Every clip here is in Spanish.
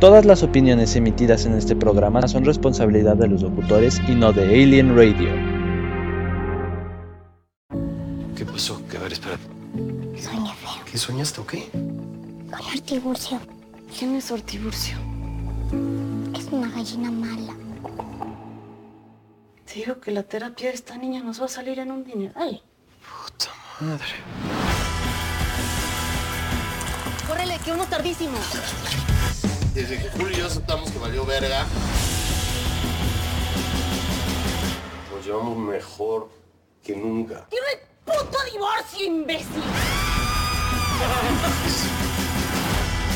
Todas las opiniones emitidas en este programa son responsabilidad de los locutores y no de Alien Radio. ¿Qué pasó? Que a ver, espera. Soñé feo. ¿Qué soñaste o qué? Con Artiburcio. ¿Quién es Ortiburcio? Es una gallina mala. Te digo que la terapia de esta niña nos va a salir en un dineral. Puta madre. ¡Córrele, que uno tardísimo! Desde que Julio y yo aceptamos que valió verga, nos llevamos mejor que nunca. ¡Quiero el puto divorcio, imbécil!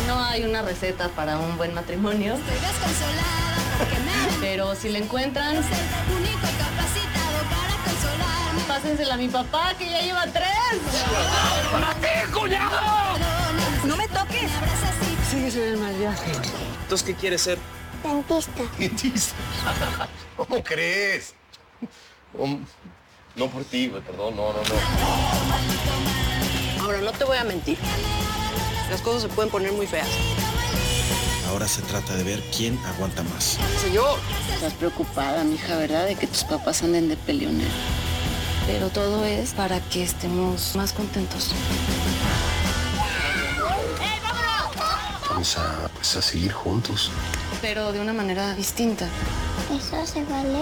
No hay una receta para un buen matrimonio, Estoy desconsolada porque me pero si la encuentran, ser el único capacitado para consolarme. pásensela a mi papá, que ya lleva tres. No me toques. Entonces, ¿qué quieres ser? Dentista. Dentista. ¿Cómo crees? No por ti, perdón, no, no, no. Ahora, no te voy a mentir. Las cosas se pueden poner muy feas. Ahora se trata de ver quién aguanta más. Señor. Estás preocupada, mija, ¿verdad? De que tus papás anden de peleonero. Pero todo es para que estemos más contentos. Vamos a, pues, a seguir juntos. Pero de una manera distinta. ¿Eso se vale?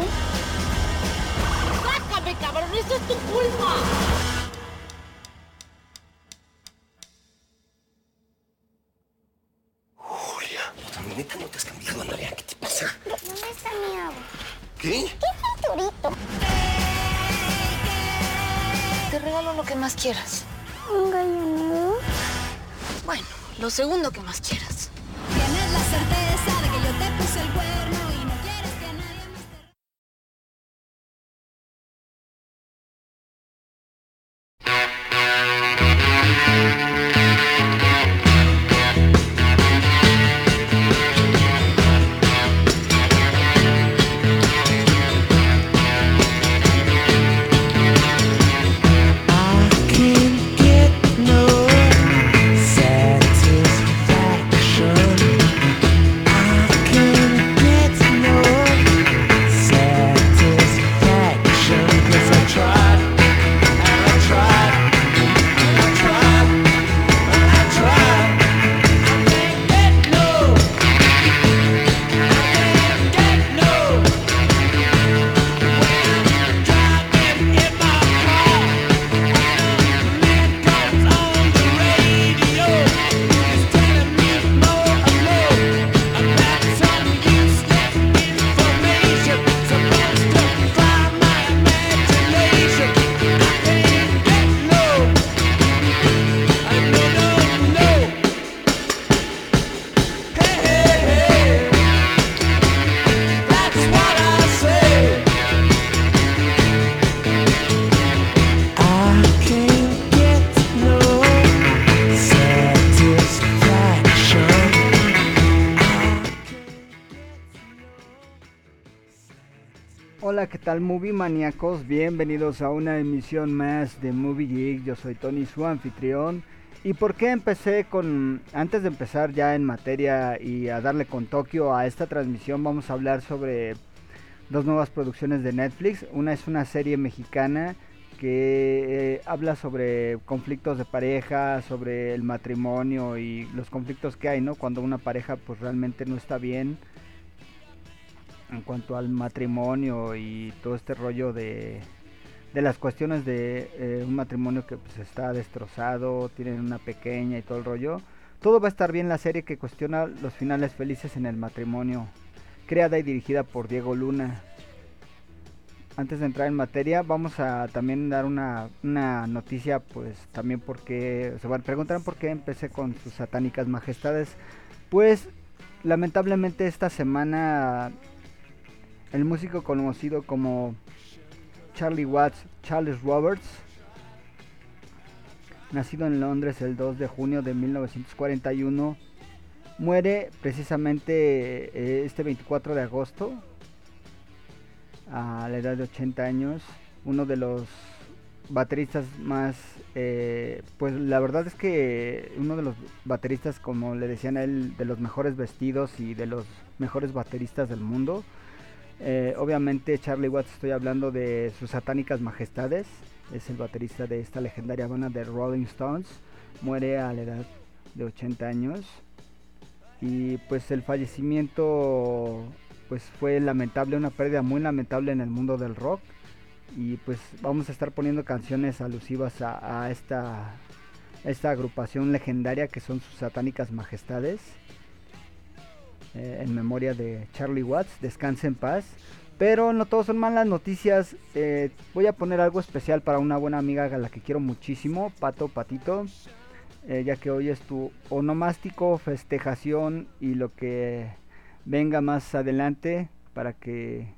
¡Sácame, cabrón! ¡Eso es tu culpa! Segundo que más quieras. Tal movie maníacos? Bienvenidos a una emisión más de Movie Geek. Yo soy Tony, su anfitrión. ¿Y por qué empecé con, antes de empezar ya en materia y a darle con Tokio a esta transmisión, vamos a hablar sobre dos nuevas producciones de Netflix. Una es una serie mexicana que eh, habla sobre conflictos de pareja, sobre el matrimonio y los conflictos que hay, ¿no? Cuando una pareja pues realmente no está bien en cuanto al matrimonio y todo este rollo de, de las cuestiones de eh, un matrimonio que pues está destrozado, tienen una pequeña y todo el rollo. Todo va a estar bien la serie que cuestiona los finales felices en el matrimonio, creada y dirigida por Diego Luna. Antes de entrar en materia, vamos a también dar una, una noticia, pues también porque se van a preguntar por qué empecé con sus satánicas majestades. Pues lamentablemente esta semana el músico conocido como Charlie Watts, Charles Roberts, nacido en Londres el 2 de junio de 1941, muere precisamente eh, este 24 de agosto a la edad de 80 años, uno de los bateristas más, eh, pues la verdad es que uno de los bateristas, como le decían a él, de los mejores vestidos y de los mejores bateristas del mundo. Eh, obviamente Charlie Watts estoy hablando de sus satánicas majestades, es el baterista de esta legendaria banda de Rolling Stones, muere a la edad de 80 años. Y pues el fallecimiento pues fue lamentable, una pérdida muy lamentable en el mundo del rock. Y pues vamos a estar poniendo canciones alusivas a, a esta esta agrupación legendaria que son sus satánicas majestades eh, en memoria de Charlie Watts, descanse en paz. Pero no todos son malas noticias. eh, voy a poner algo especial para una buena amiga a la que quiero muchísimo, Pato Patito. eh, ya que hoy es tu onomástico, festejación y lo que venga más adelante para que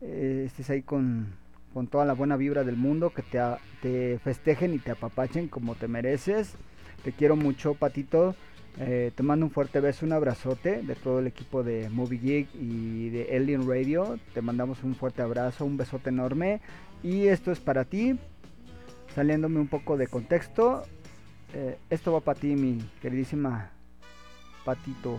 estés ahí con, con toda la buena vibra del mundo, que te, te festejen y te apapachen como te mereces. Te quiero mucho, Patito. Eh, te mando un fuerte beso, un abrazote de todo el equipo de Movie Geek y de Alien Radio. Te mandamos un fuerte abrazo, un besote enorme. Y esto es para ti, saliéndome un poco de contexto. eh, esto va para ti, mi queridísima Patito.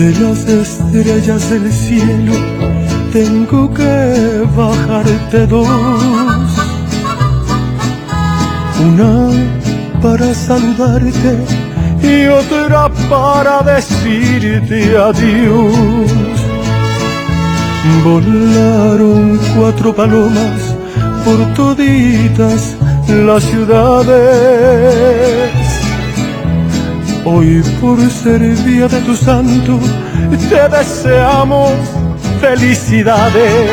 De las estrellas del cielo tengo que bajarte dos. Una para saludarte y otra para decirte adiós. Volaron cuatro palomas por toditas las ciudades. Hoy por ser día de tu santo, te deseamos felicidades.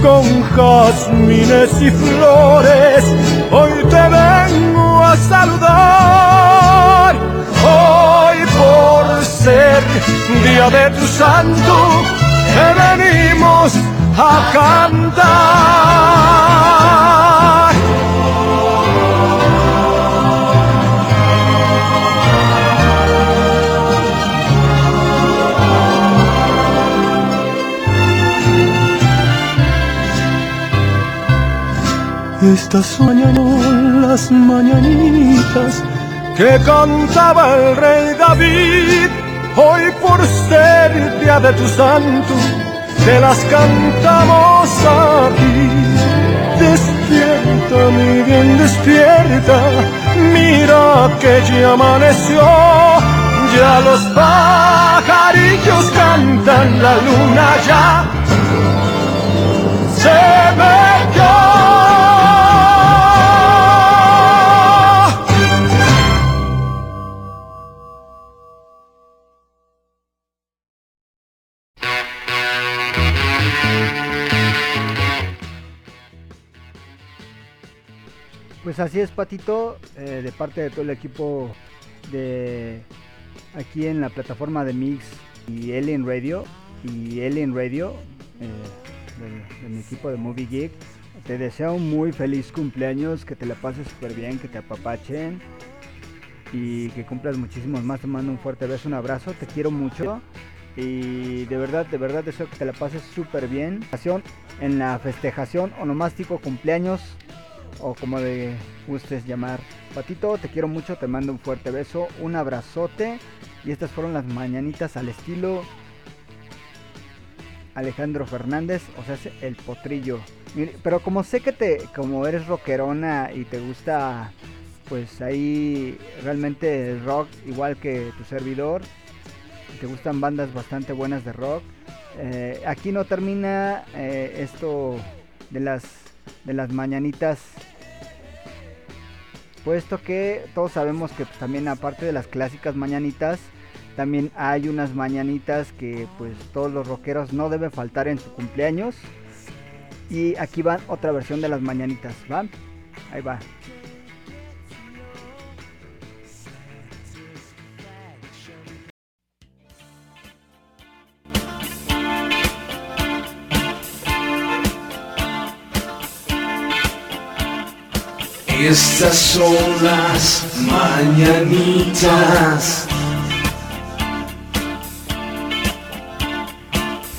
Con jazmines y flores, hoy te vengo a saludar. Hoy por ser día de tu santo, te venimos a cantar. Estas son las mañanitas que cantaba el rey David. Hoy por ser día de tu santo, te las cantamos a ti. Despierta, mi bien, despierta. Mira que ya amaneció. Ya los pajarillos cantan, la luna ya se metió. Pues así es, Patito, eh, de parte de todo el equipo de aquí en la plataforma de Mix y Alien Radio y Alien Radio. eh, de, mi equipo de Movie Geek. Te deseo un muy feliz cumpleaños, que te la pases súper bien, que te apapachen y que cumplas muchísimos más. Te mando un fuerte beso, un abrazo, te quiero mucho y de verdad, de verdad deseo que te la pases súper bien. En la festejación onomástico cumpleaños o como le gustes llamar. Patito, te quiero mucho, te mando un fuerte beso, un abrazote y estas fueron las mañanitas al estilo Alejandro Fernández, o sea, el potrillo. Pero como sé que te, como eres rockerona y te gusta, pues ahí realmente el rock, igual que tu servidor, te gustan bandas bastante buenas de rock. eh, aquí no termina eh, esto de las de las mañanitas. Puesto que todos sabemos que pues, también aparte de las clásicas mañanitas también hay unas mañanitas que pues todos los rockeros no deben faltar en su cumpleaños. Y aquí va otra versión de las mañanitas va ahí va Estas son las mañanitas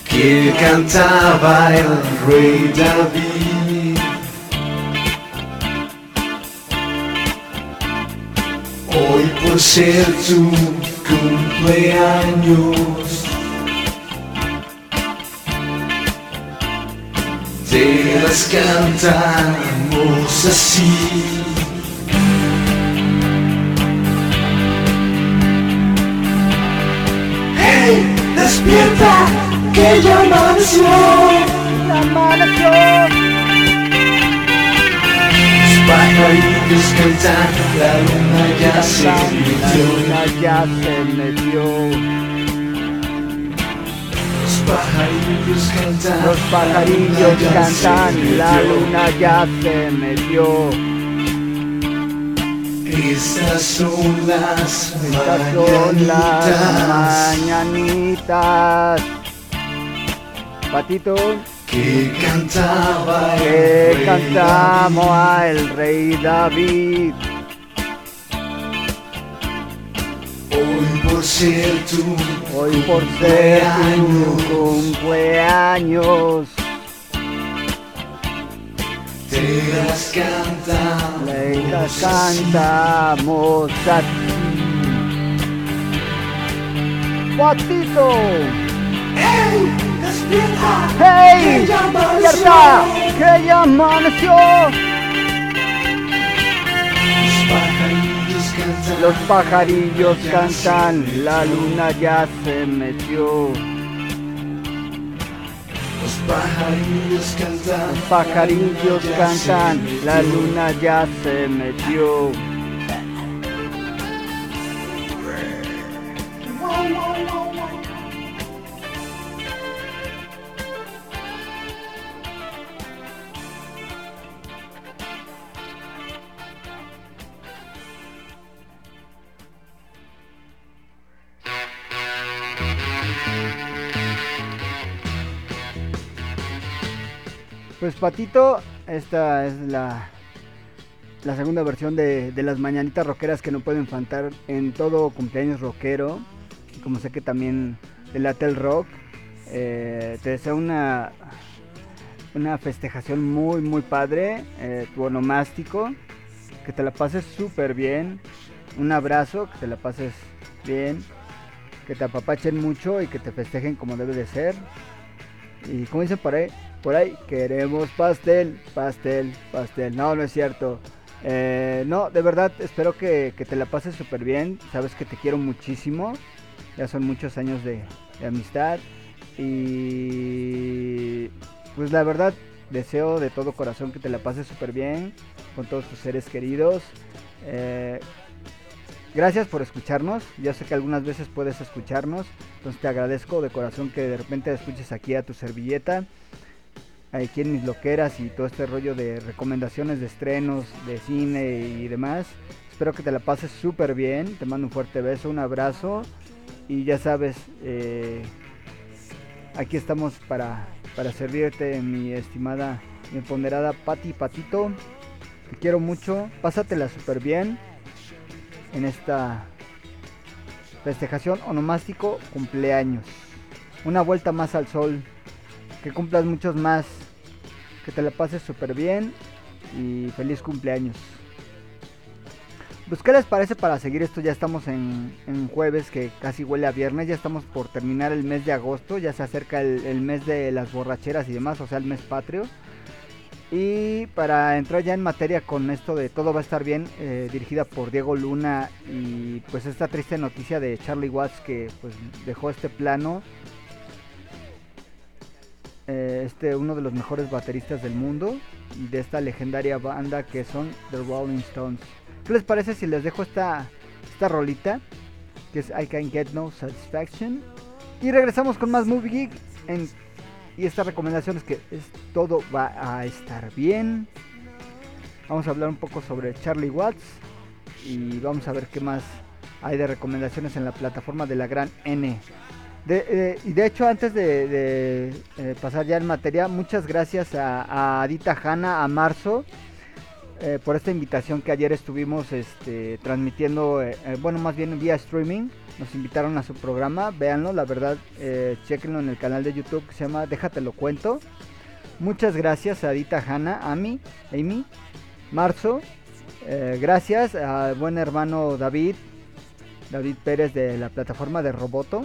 que cantaba el rey David. Hoy por ser tu cumpleaños. Te las cantamos así. ¡Despierta! ¡Que ya amaneció! ¡Ya amaneció! Los pajarillos cantan, la luna ya se La metió. luna ya se metió Los pajarillos cantan, Los pajarillos la cantan, la luna ya se metió. Estas son las Estas son las mañanitas. Patito, que cantaba el que rey cantamos al rey David. Hoy por ser tu Hoy por ser tu cumpleaños, te las cantamos. le las cantamos a ti. Patito. ¡Ey! ¡Despierta! ¡Hey! ¡Que ya! ¡Despierta! ¡Que ya amaneció! Los pajarillos cantan, la luna ya se metió. Los pajarillos cantan. La luna ya se metió. Pues Patito, esta es la, la segunda versión de, las mañanitas rockeras que no pueden faltar en todo cumpleaños rockero. Como sé que también el rock, eh, te deseo una, una festejación muy, muy padre, eh, tu onomástico, que te la pases súper bien. Un abrazo, que te la pases bien, que te apapachen mucho y que te festejen como debe de ser. Y como dicen por ahí, por ahí queremos pastel, pastel, pastel. No, no es cierto. Eh, no, de verdad, espero que, que te la pases súper bien. Sabes que te quiero muchísimo. Ya son muchos años de, de amistad. Y pues la verdad, deseo de todo corazón que te la pases súper bien con todos tus seres queridos. Eh, Gracias por escucharnos. Ya sé que algunas veces puedes escucharnos. Entonces te agradezco de corazón que de repente escuches aquí a tu servilleta. Aquí en mis loqueras y todo este rollo de recomendaciones de estrenos, de cine y demás. Espero que te la pases súper bien. Te mando un fuerte beso, un abrazo. Y ya sabes, eh, aquí estamos para, para servirte, mi estimada, mi ponderada Pati Patito. Te quiero mucho, pásatela súper bien en esta festejación onomástico cumpleaños. Una vuelta más al sol, que cumplas muchos más, que te la pases súper bien y feliz cumpleaños. Pues qué les parece para seguir esto, ya estamos en, jueves que casi huele a viernes, ya estamos por terminar el mes de agosto, ya se acerca el, el mes de las borracheras y demás, o sea el mes patrio. Y para entrar ya en materia con esto de Todo va a estar bien, eh, dirigida por Diego Luna y pues esta triste noticia de Charlie Watts que pues dejó este plano, eh, este uno de los mejores bateristas del mundo de esta legendaria banda que son The Rolling Stones. ¿Qué les parece si les dejo esta, esta rolita? Que es I Can Get No Satisfaction. Y regresamos con más Movie Geek en y esta recomendación es que todo va a estar bien. Vamos a hablar un poco sobre Charlie Watts y vamos a ver qué más hay de recomendaciones en la plataforma de la gran N. Eh, y de hecho, antes de, eh, pasar ya en materia, muchas gracias a, a Adita Hanna, a Marzo, eh, por esta invitación que ayer estuvimos este, transmitiendo, bueno, más bien vía streaming. Nos invitaron a su programa, véanlo, la verdad, chequenlo en el canal de YouTube que se llama Déjate lo cuento. Muchas gracias a Adita Hanna, Ami, Amy, Marzo. gracias al buen hermano David, David Pérez de la plataforma de Roboto.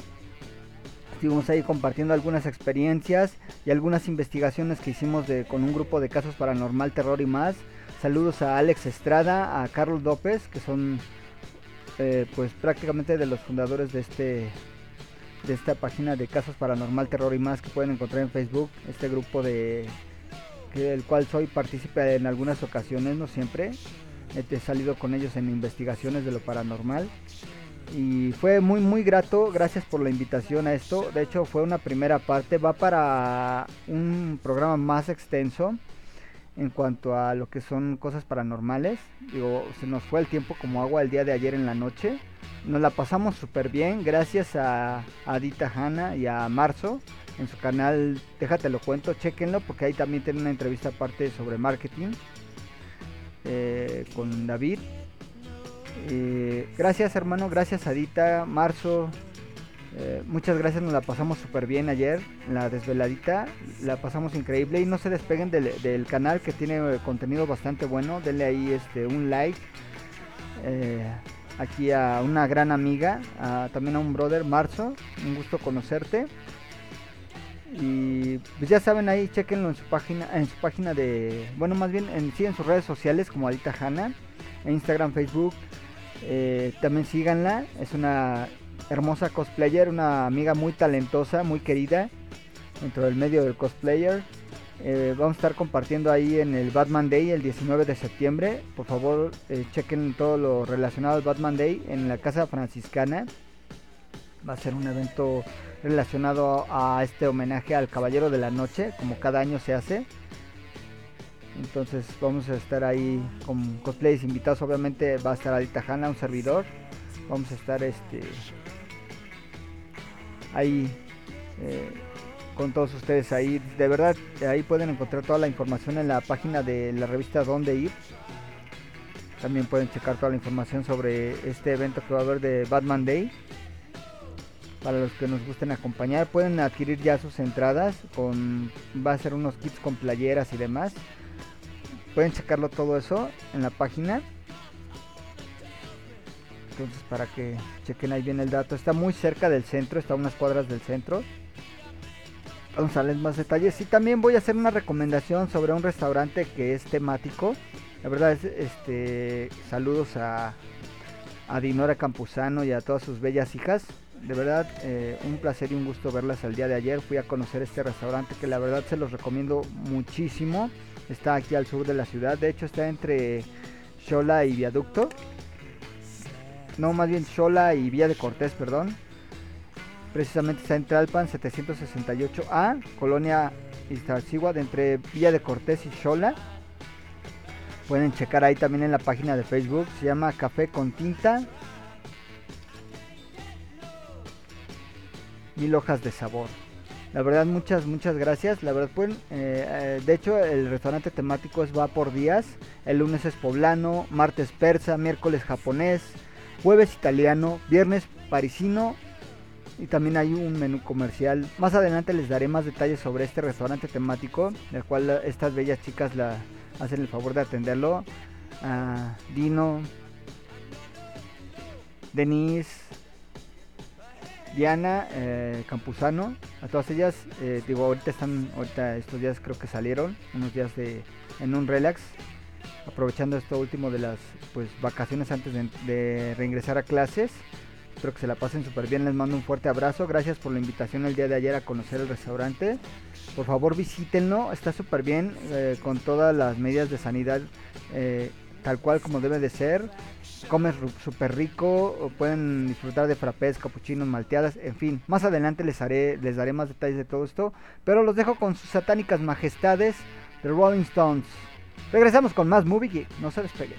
Estuvimos ahí compartiendo algunas experiencias y algunas investigaciones que hicimos de, con un grupo de casos paranormal, terror y más. Saludos a Alex Estrada, a Carlos López, que son eh, pues prácticamente de los fundadores de este de esta página de casos paranormal, terror y más que pueden encontrar en Facebook. Este grupo de del cual soy partícipe en algunas ocasiones, no siempre. He salido con ellos en investigaciones de lo paranormal. Y fue muy muy grato, gracias por la invitación a esto. De hecho fue una primera parte, va para un programa más extenso en cuanto a lo que son cosas paranormales. Digo, se nos fue el tiempo como agua el día de ayer en la noche. Nos la pasamos súper bien, gracias a, Adita Hanna y a Marzo en su canal. Déjate lo cuento, chequenlo porque ahí también tiene una entrevista aparte sobre marketing eh, con David. Eh, gracias hermano, gracias Adita, Marzo. Eh, muchas gracias, nos la pasamos súper bien ayer, la desveladita, la pasamos increíble. Y no se despeguen del, canal que tiene eh, contenido bastante bueno, denle ahí este un like, aquí a una gran amiga, también a un brother, Marzo, un gusto conocerte. Y pues ya saben ahí, chequenlo en su página, en su página de, bueno más bien en sí en sus redes sociales como Adita Hanna, Instagram, Facebook, eh, también síganla, es una hermosa cosplayer, una amiga muy talentosa, muy querida dentro del medio del cosplayer. Eh, vamos a estar compartiendo ahí en el Batman Day el 19 de septiembre. Por favor, eh, chequen todo lo relacionado al Batman Day en la Casa Franciscana. Va a ser un evento relacionado a este homenaje al Caballero de la Noche, como cada año se hace. Entonces vamos a estar ahí con cosplays invitados. Obviamente va a estar Adita Hanna, un servidor. Vamos a estar este ahí eh, con todos ustedes ahí. De verdad, ahí pueden encontrar toda la información en la página de la revista Donde Ir. También pueden checar toda la información sobre este evento que va a haber de Batman Day. Para los que nos gusten acompañar, pueden adquirir ya sus entradas. Con va a ser unos kits con playeras y demás. Pueden checarlo todo eso en la página. Entonces para que chequen ahí bien el dato. Está muy cerca del centro, está a unas cuadras del centro. Vamos a darles más detalles. Y también voy a hacer una recomendación sobre un restaurante que es temático. La verdad es este saludos a, a Dinora Campuzano y a todas sus bellas hijas. De verdad, eh, un placer y un gusto verlas el día de ayer. Fui a conocer este restaurante que la verdad se los recomiendo muchísimo. Está aquí al sur de la ciudad. De hecho está entre Xola y Viaducto. No, más bien Xola y Vía de Cortés, perdón. Precisamente está en Tlalpan 768A, Colonia Iztaccíhuatl, entre Villa de Cortés y Xola. Pueden checar ahí también en la página de Facebook. Se llama Café con Tinta. Mil hojas de sabor. La verdad, muchas, muchas gracias. La verdad, pueden, eh, eh, de hecho, el restaurante temático es va por días. El lunes es poblano, martes persa, miércoles japonés, jueves italiano, viernes parisino y también hay un menú comercial. Más adelante les daré más detalles sobre este restaurante temático, del cual estas bellas chicas la hacen el favor de atenderlo. Ah, Dino, Denise, Diana, eh, Campuzano, a todas ellas, eh, digo, ahorita están, ahorita estos días creo que salieron, unos días de, en un relax, aprovechando esto último de las pues vacaciones antes de, de reingresar a clases. Espero que se la pasen súper bien, les mando un fuerte abrazo, gracias por la invitación el día de ayer a conocer el restaurante. Por favor visítenlo, está súper bien, eh, con todas las medidas de sanidad tal cual como debe de ser. Comes súper rico, pueden disfrutar de frappés, capuchinos, malteadas, en fin. Más adelante les haré, les daré más detalles de todo esto. Pero los dejo con sus satánicas majestades de Rolling Stones. Regresamos con más Movie Geek, no se despeguen.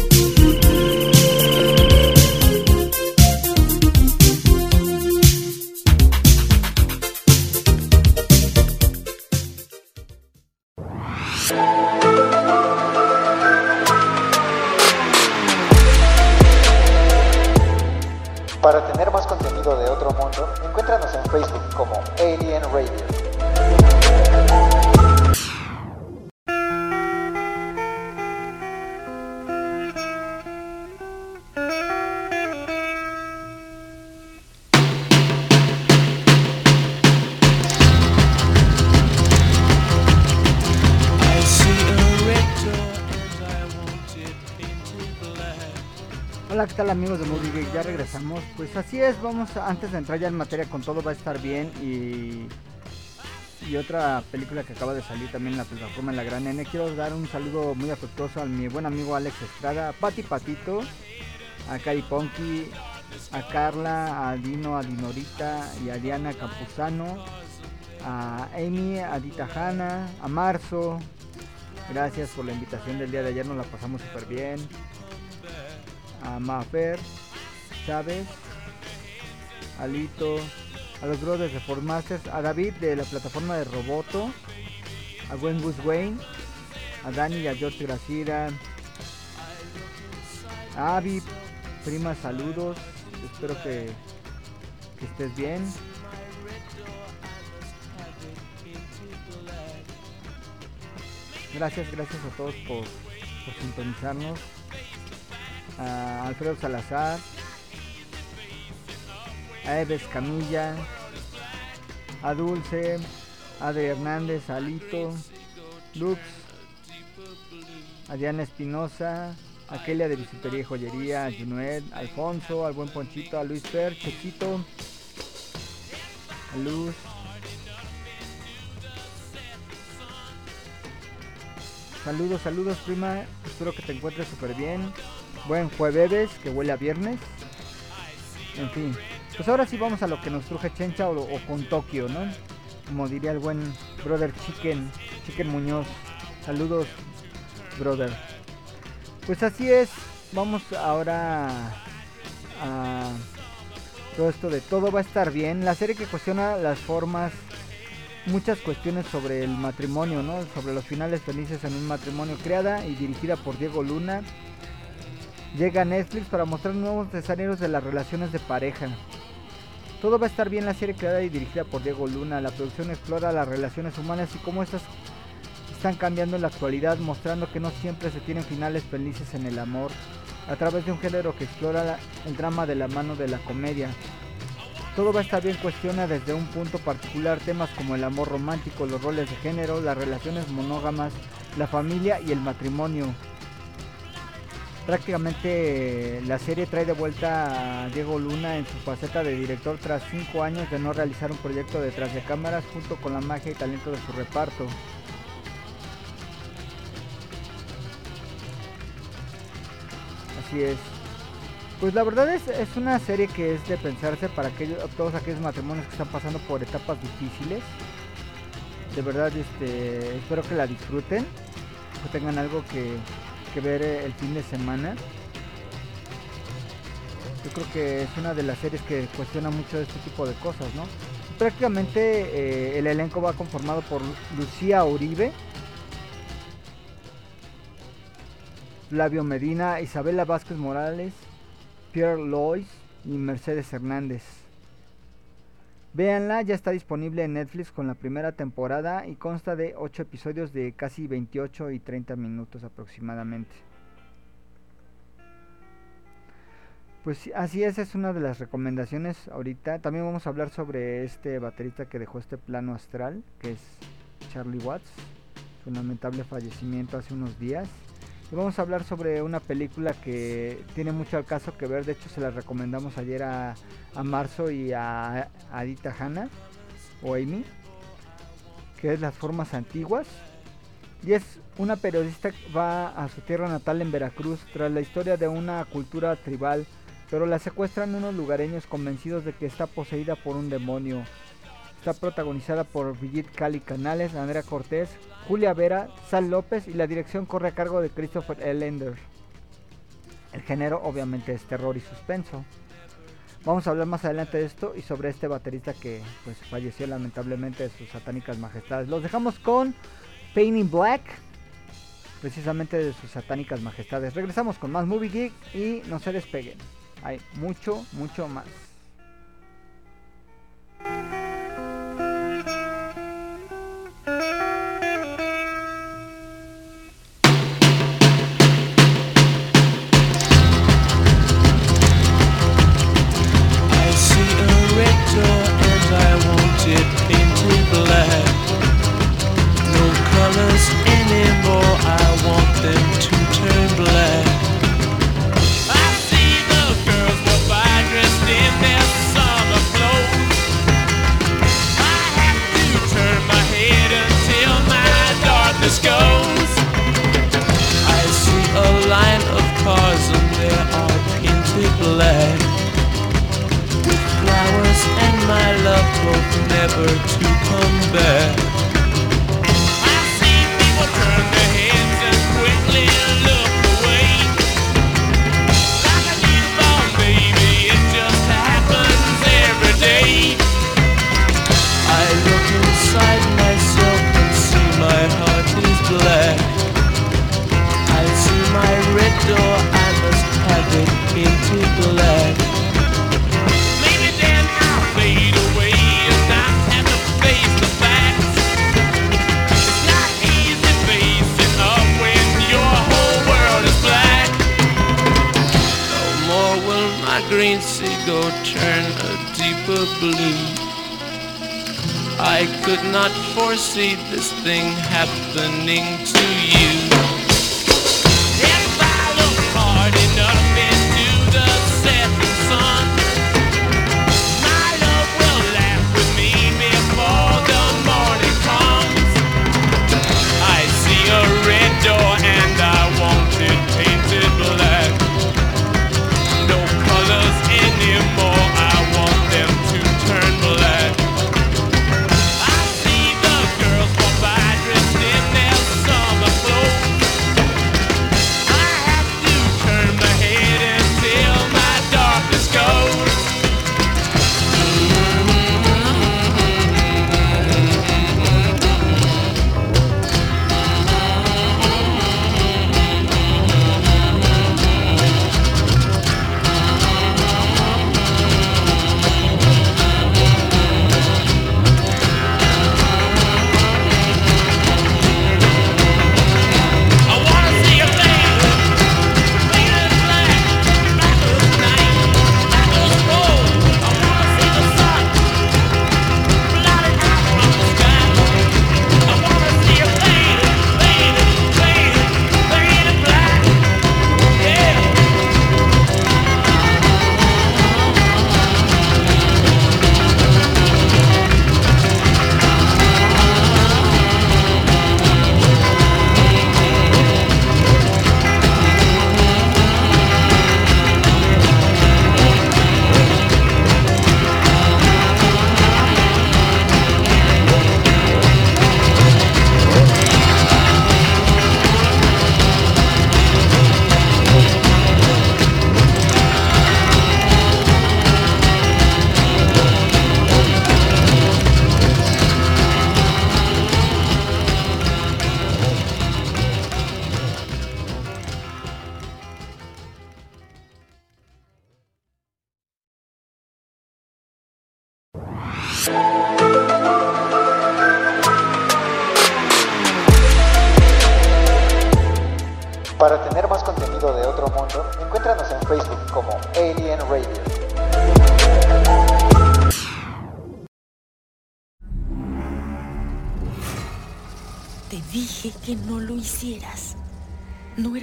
Pues así es, vamos antes de entrar ya en materia con todo va a estar bien y y otra película que acaba de salir también en la plataforma en la Gran N. Quiero dar un saludo muy afectuoso a mi buen amigo Alex Estrada, a Pati Patito, a Cari Ponky, a Carla, a Dino, a Dinorita y a Diana Campuzano, a Amy, a Dita Hanna, a Marzo. Gracias por la invitación del día de ayer, nos la pasamos súper bien a Mafer, Chávez, Alito, a los brothers de Formasters, a David de la plataforma de Roboto, a buen Gus Wayne, a Dani y a George Gracira, a Avi, prima, saludos, espero que, que estés bien. Gracias, gracias a todos por, por sintonizarnos a Alfredo Salazar, a Eves Camilla, a Dulce, a Adri Hernández, a Alito, Lux, a Diana Espinosa, a Kelia de Bisutería y Joyería, a Junuet, a Alfonso, al buen Ponchito, a Luis Fer, Chequito, a Luz. Saludos, saludos prima, espero que te encuentres súper bien. Buen jueves, que huele a viernes. En fin, pues ahora sí vamos a lo que nos truje Chencha o, o con Tokio, ¿no? Como diría el buen brother Chicken, Chicken Muñoz. Saludos, brother. Pues así es, vamos ahora a todo esto de todo va a estar bien. La serie que cuestiona las formas, muchas cuestiones sobre el matrimonio, ¿no? Sobre los finales felices en un matrimonio, creada y dirigida por Diego Luna llega a Netflix para mostrar nuevos escenarios de las relaciones de pareja. Todo va a estar bien la serie creada y dirigida por Diego Luna. La producción explora las relaciones humanas y cómo estas están cambiando en la actualidad, mostrando que no siempre se tienen finales felices en el amor, a través de un género que explora el drama de la mano de la comedia. Todo va a estar bien cuestiona desde un punto particular temas como el amor romántico, los roles de género, las relaciones monógamas, la familia y el matrimonio prácticamente eh, la serie trae de vuelta a Diego Luna en su faceta de director tras cinco años de no realizar un proyecto detrás de cámaras junto con la magia y talento de su reparto. Así es. Pues la verdad es, es una serie que es de pensarse para aquellos, todos aquellos matrimonios que están pasando por etapas difíciles. De verdad, este, espero que la disfruten, que tengan algo que, que ver eh, el fin de semana. Yo creo que es una de las series que cuestiona mucho este tipo de cosas, ¿no? Prácticamente eh, el elenco va conformado por Lucía Uribe, Flavio Medina, Isabela Vázquez Morales, Pierre Lois y Mercedes Hernández. Véanla, ya está disponible en Netflix con la primera temporada y consta de 8 episodios de casi 28 y 30 minutos aproximadamente. Pues sí, así es, es una de las recomendaciones ahorita. También vamos a hablar sobre este baterista que dejó este plano astral, que es Charlie Watts, su lamentable fallecimiento hace unos días. Y vamos a hablar sobre una película que tiene mucho al caso que ver, de hecho se la recomendamos ayer a, Marzo y a, a Adita Hanna o Amy, que es Las Formas Antiguas. Y es una periodista que va a su tierra natal en Veracruz tras la historia de una cultura tribal, pero la secuestran unos lugareños convencidos de que está poseída por un demonio. Está protagonizada por Brigitte Cali Canales, Andrea Cortés, Julia Vera, Sal López y la dirección corre a cargo de Christopher L. Enders. El género obviamente es terror y suspenso. Vamos a hablar más adelante de esto y sobre este baterista que pues, falleció lamentablemente de sus satánicas majestades. Los dejamos con Painting Black, precisamente de sus satánicas majestades. Regresamos con más Movie Geek y no se despeguen. Hay mucho, mucho más.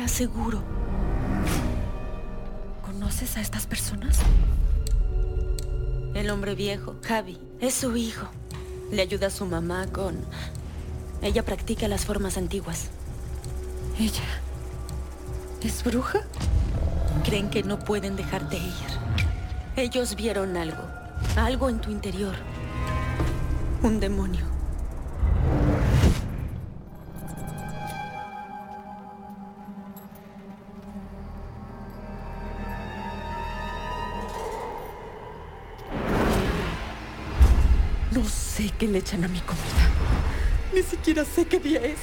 seguro. ¿Conoces a estas personas? El hombre viejo, Javi, es su hijo. Le ayuda a su mamá con... Ella practica las formas antiguas. ¿Ella? ¿Es bruja? Creen que no pueden dejarte ir. Ellos vieron algo. Algo en tu interior. Un demonio. Qué le echan a mi comida. Ni siquiera sé qué día es.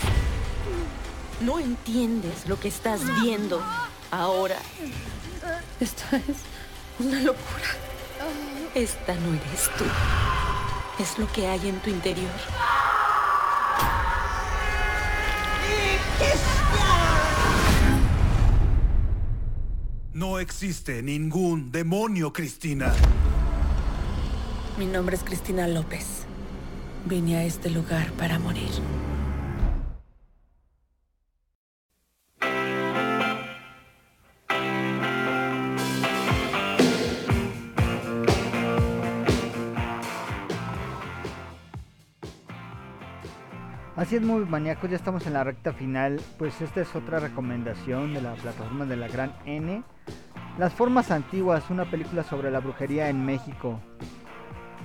No entiendes lo que estás viendo ahora. Esto es una locura. Esta no eres tú. Es lo que hay en tu interior. No existe ningún demonio, Cristina. Mi nombre es Cristina López. Vine a este lugar para morir. Así es, muy maníacos, ya estamos en la recta final. Pues esta es otra recomendación de la plataforma de la Gran N. Las Formas Antiguas, una película sobre la brujería en México.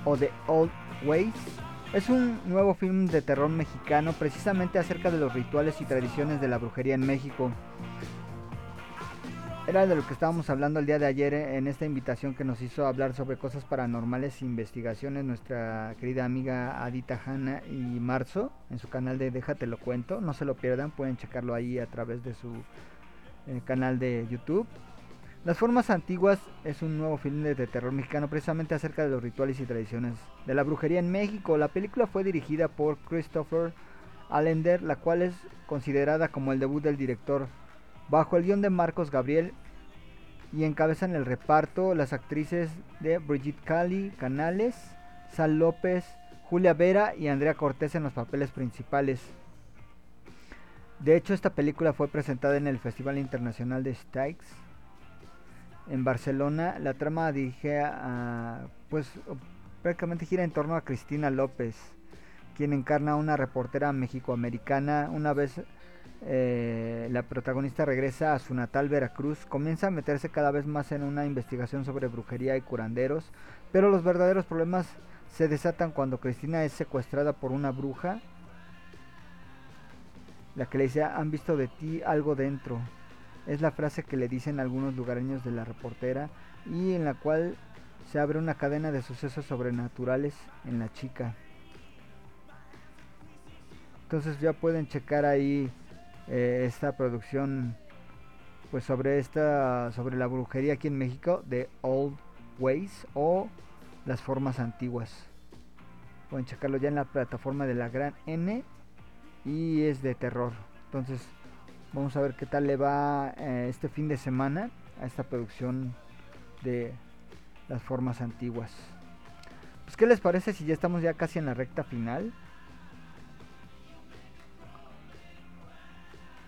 O The Old Ways. Es un nuevo film de terror mexicano precisamente acerca de los rituales y tradiciones de la brujería en México. Era de lo que estábamos hablando el día de ayer eh, en esta invitación que nos hizo hablar sobre cosas paranormales e investigaciones nuestra querida amiga Adita Hanna y Marzo en su canal de Déjate lo cuento. No se lo pierdan, pueden checarlo ahí a través de su eh, canal de YouTube. Las formas antiguas es un nuevo film de terror mexicano precisamente acerca de los rituales y tradiciones de la brujería en México. La película fue dirigida por Christopher Allender, la cual es considerada como el debut del director bajo el guion de Marcos Gabriel y encabezan el reparto las actrices de Brigitte Cali, Canales, Sal López, Julia Vera y Andrea Cortés en los papeles principales. De hecho, esta película fue presentada en el Festival Internacional de Stikes en Barcelona. La trama dirige a, pues, prácticamente gira en torno a Cristina López, quien encarna a una reportera mexicoamericana una vez eh, la protagonista regresa a su natal Veracruz, comienza a meterse cada vez más en una investigación sobre brujería y curanderos, pero los verdaderos problemas se desatan cuando Cristina es secuestrada por una bruja, la que le dice, han visto de ti algo dentro. Es la frase que le dicen algunos lugareños de la reportera y en la cual se abre una cadena de sucesos sobrenaturales en la chica. Entonces ya pueden checar ahí eh, esta producción pues sobre esta sobre la brujería aquí en México de Old Ways o las formas antiguas pueden checarlo ya en la plataforma de la gran N y es de terror entonces vamos a ver qué tal le va eh, este fin de semana a esta producción de las formas antiguas. Pues qué les parece si ya estamos ya casi en la recta final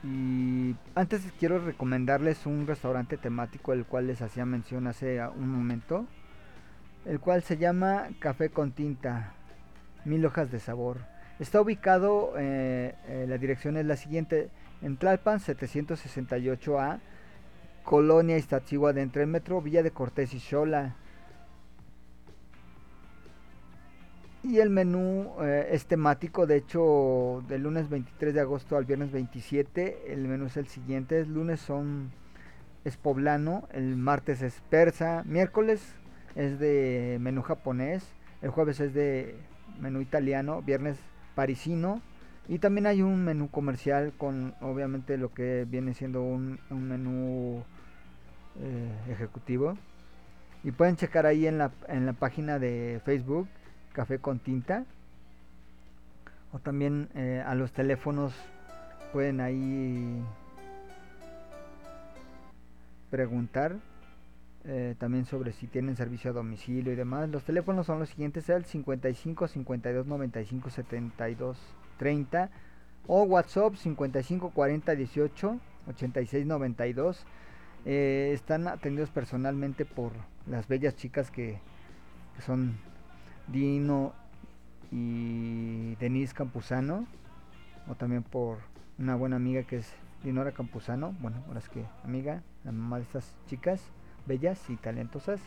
Y antes quiero recomendarles un restaurante temático el cual les hacía mención hace un momento, el cual se llama Café con Tinta, mil hojas de sabor. Está ubicado, eh, eh, la dirección es la siguiente, en Tlalpan 768A, Colonia Iztaccíhuatl, entre el metro Villa de Cortés y Xola. Y el menú eh, es temático, de hecho, del lunes 23 de agosto al viernes 27, el menú es el siguiente, el lunes son es poblano, el martes es persa, miércoles es de menú japonés, el jueves es de menú italiano, viernes parisino y también hay un menú comercial con obviamente lo que viene siendo un, menú eh, ejecutivo. Y pueden checar ahí en la, en la página de Facebook café con tinta. O también eh, a los teléfonos pueden ahí preguntar eh, también sobre si tienen servicio a domicilio y demás. Los teléfonos son los siguientes el 55 52 95 72 30 o whatsapp 55 40 18 86 92 eh, están atendidos personalmente por las bellas chicas que, que son Dino y Denise Campuzano, o también por una buena amiga que es Dinora Campuzano, bueno, ahora es que amiga, la mamá de estas chicas bellas y talentosas.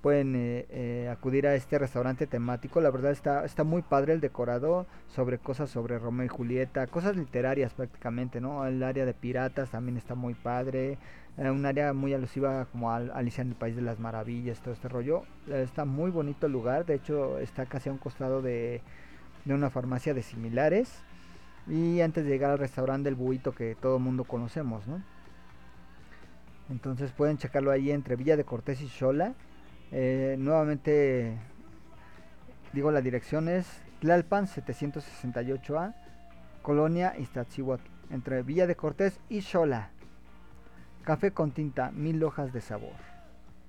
pueden eh, eh, acudir a este restaurante temático. La verdad está, está muy padre el decorado sobre cosas sobre Romeo y Julieta, cosas literarias prácticamente, ¿no? El área de piratas también está muy padre. eh, un área muy alusiva como al Alicia en el País de las Maravillas, todo este rollo. Está muy bonito el lugar, de hecho está casi a un costado de, de una farmacia de similares. Y antes de llegar al restaurante del buito que todo el mundo conocemos, ¿no? Entonces pueden checarlo ahí entre Villa de Cortés y Xola. Eh, nuevamente digo la dirección es Tlalpan 768A, Colonia Iztaccíhuatl, entre Villa de Cortés y Xola. Café con tinta, mil hojas de sabor.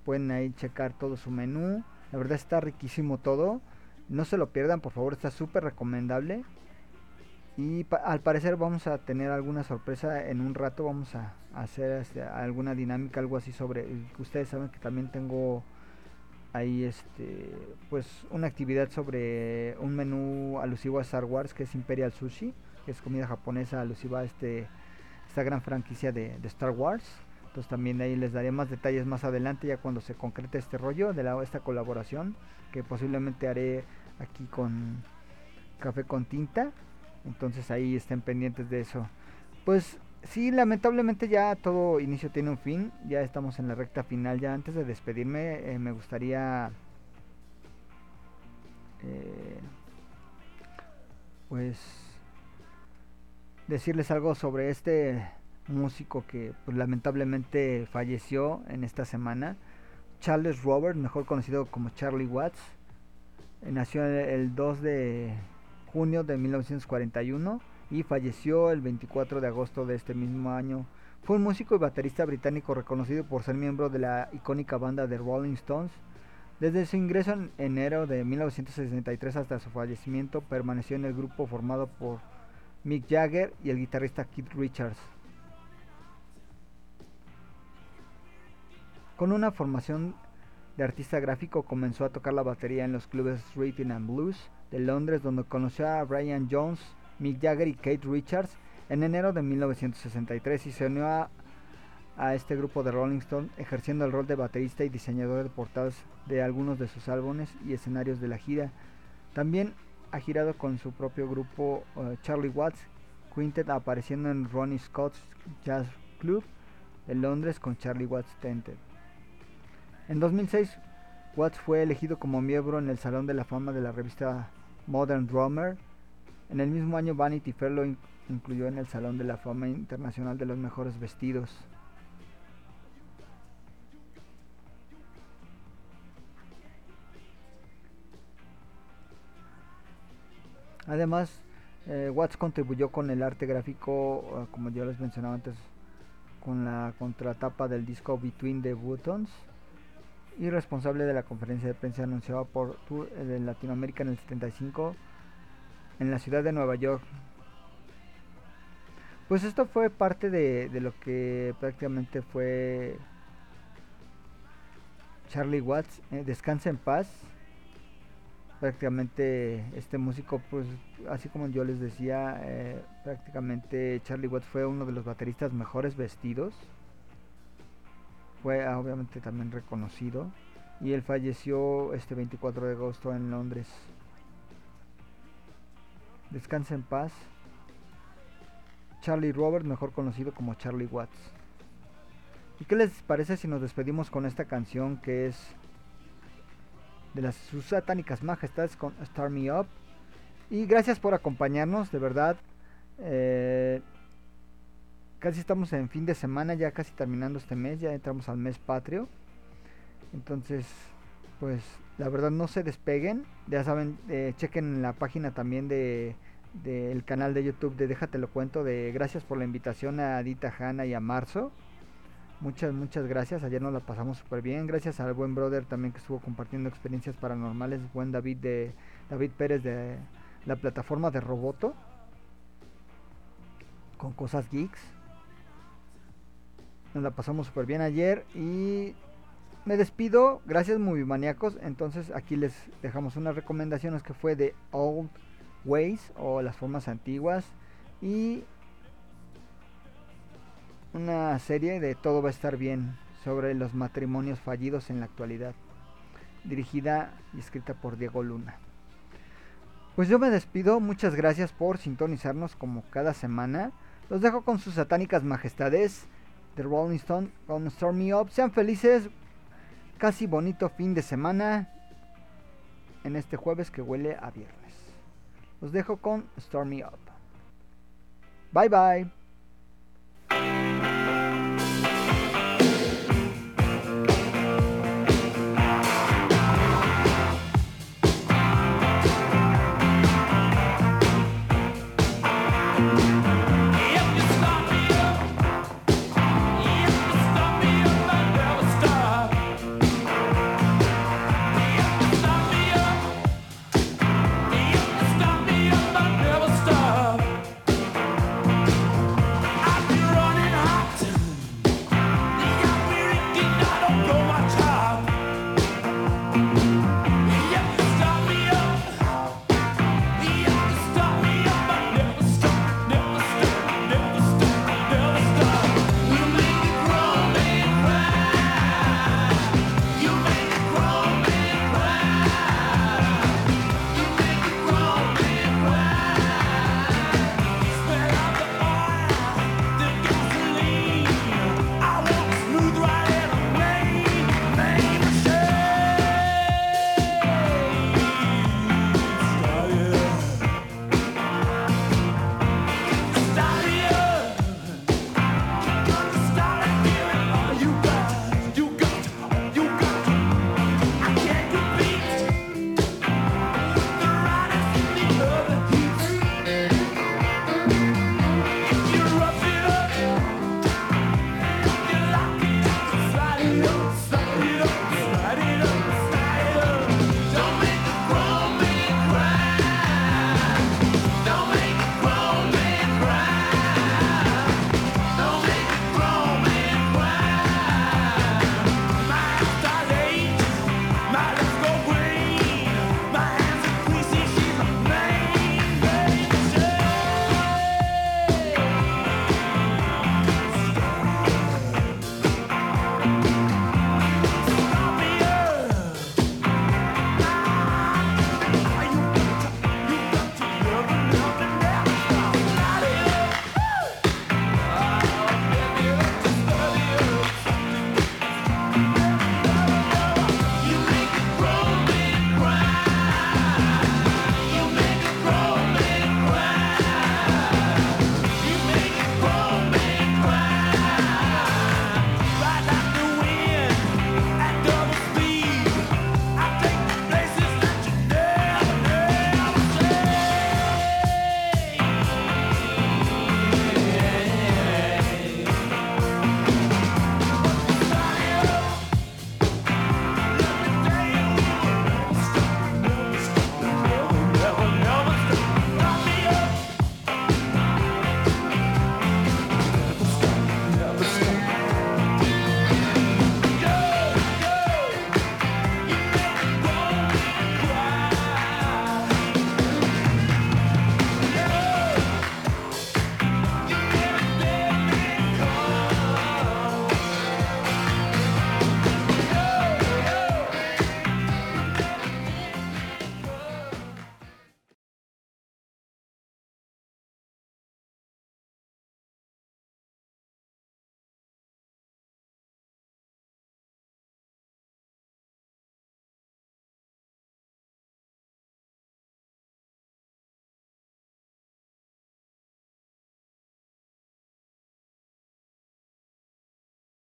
Pueden ahí checar todo su menú. La verdad está riquísimo todo. No se lo pierdan, por favor, está súper recomendable. Y al parecer vamos a tener alguna sorpresa en un rato. Vamos a, a hacer este, alguna dinámica, algo así sobre. Ustedes saben que también tengo ahí este pues una actividad sobre un menú alusivo a Star Wars que es Imperial Sushi, que es comida japonesa alusiva a este esta gran franquicia de, de Star Wars. Entonces también ahí les daré más detalles más adelante ya cuando se concrete este rollo de la, esta colaboración que posiblemente haré aquí con Café con Tinta. Entonces ahí estén pendientes de eso. Pues sí, lamentablemente ya todo inicio tiene un fin. Ya estamos en la recta final. Ya antes de despedirme eh, me gustaría eh, pues decirles algo sobre este músico que pues, lamentablemente falleció en esta semana. Charles Robert, mejor conocido como Charlie Watts, nació el 2 de junio de 1941 y falleció el 24 de agosto de este mismo año. Fue un músico y baterista británico reconocido por ser miembro de la icónica banda de Rolling Stones. Desde su ingreso en enero de 1963 hasta su fallecimiento permaneció en el grupo formado por Mick Jagger y el guitarrista Keith Richards. Con una formación de artista gráfico comenzó a tocar la batería en los clubes Rhythm and Blues de Londres donde conoció a Brian Jones, Mick Jagger y Kate Richards en enero de 1963 y se unió a, este grupo de Rolling Stone ejerciendo el rol de baterista y diseñador de portadas de algunos de sus álbumes y escenarios de la gira. También ha girado con su propio grupo eh, Charlie Watts Quintet apareciendo en Ronnie Scott's Jazz Club de Londres con Charlie Watts Tented. En 2006, Watts fue elegido como miembro en el Salón de la Fama de la revista Modern Drummer. En el mismo año, Vanity Fair lo in- incluyó en el Salón de la Fama Internacional de los Mejores Vestidos. Además, eh, Watts contribuyó con el arte gráfico, eh, como yo les mencionaba antes, con la contratapa del disco Between the Buttons y responsable de la conferencia de prensa anunciada por Tour de Latinoamérica en el 75 en la ciudad de Nueva York. Pues esto fue parte de, de lo que prácticamente fue Charlie Watts. eh, descansa en paz. Prácticamente este músico, pues así como yo les decía, eh, prácticamente Charlie Watts fue uno de los bateristas mejores vestidos fue ah, obviamente también reconocido y él falleció este 24 de agosto en Londres. Descansa en paz. Charlie Robert, mejor conocido como Charlie Watts. ¿Y qué les parece si nos despedimos con esta canción que es de las sus satánicas majestades con Start Me Up? Y gracias por acompañarnos, de verdad. Eh, casi estamos en fin de semana, ya casi terminando este mes, ya entramos al mes patrio. Entonces, pues la verdad no se despeguen, ya saben, eh, chequen la página también de del canal de YouTube de Déjate lo cuento, de gracias por la invitación a Adita Hanna y a Marzo. Muchas, muchas gracias, ayer nos la pasamos súper bien, gracias al buen brother también que estuvo compartiendo experiencias paranormales, buen David de David Pérez de la plataforma de Roboto con cosas geeks. Nos la pasamos súper bien ayer y me despido. Gracias, Movie Maníacos. Entonces, aquí les dejamos unas recomendaciones que fue de Old Ways o las formas antiguas y una serie de Todo va a estar bien sobre los matrimonios fallidos en la actualidad. dirigida y escrita por Diego Luna. Pues yo me despido, muchas gracias por sintonizarnos como cada semana. Los dejo con sus satánicas majestades de Rolling Stone con Stormy Up. Sean felices, casi bonito fin de semana en este jueves que huele a viernes. Los dejo con Stormy Up. Bye bye.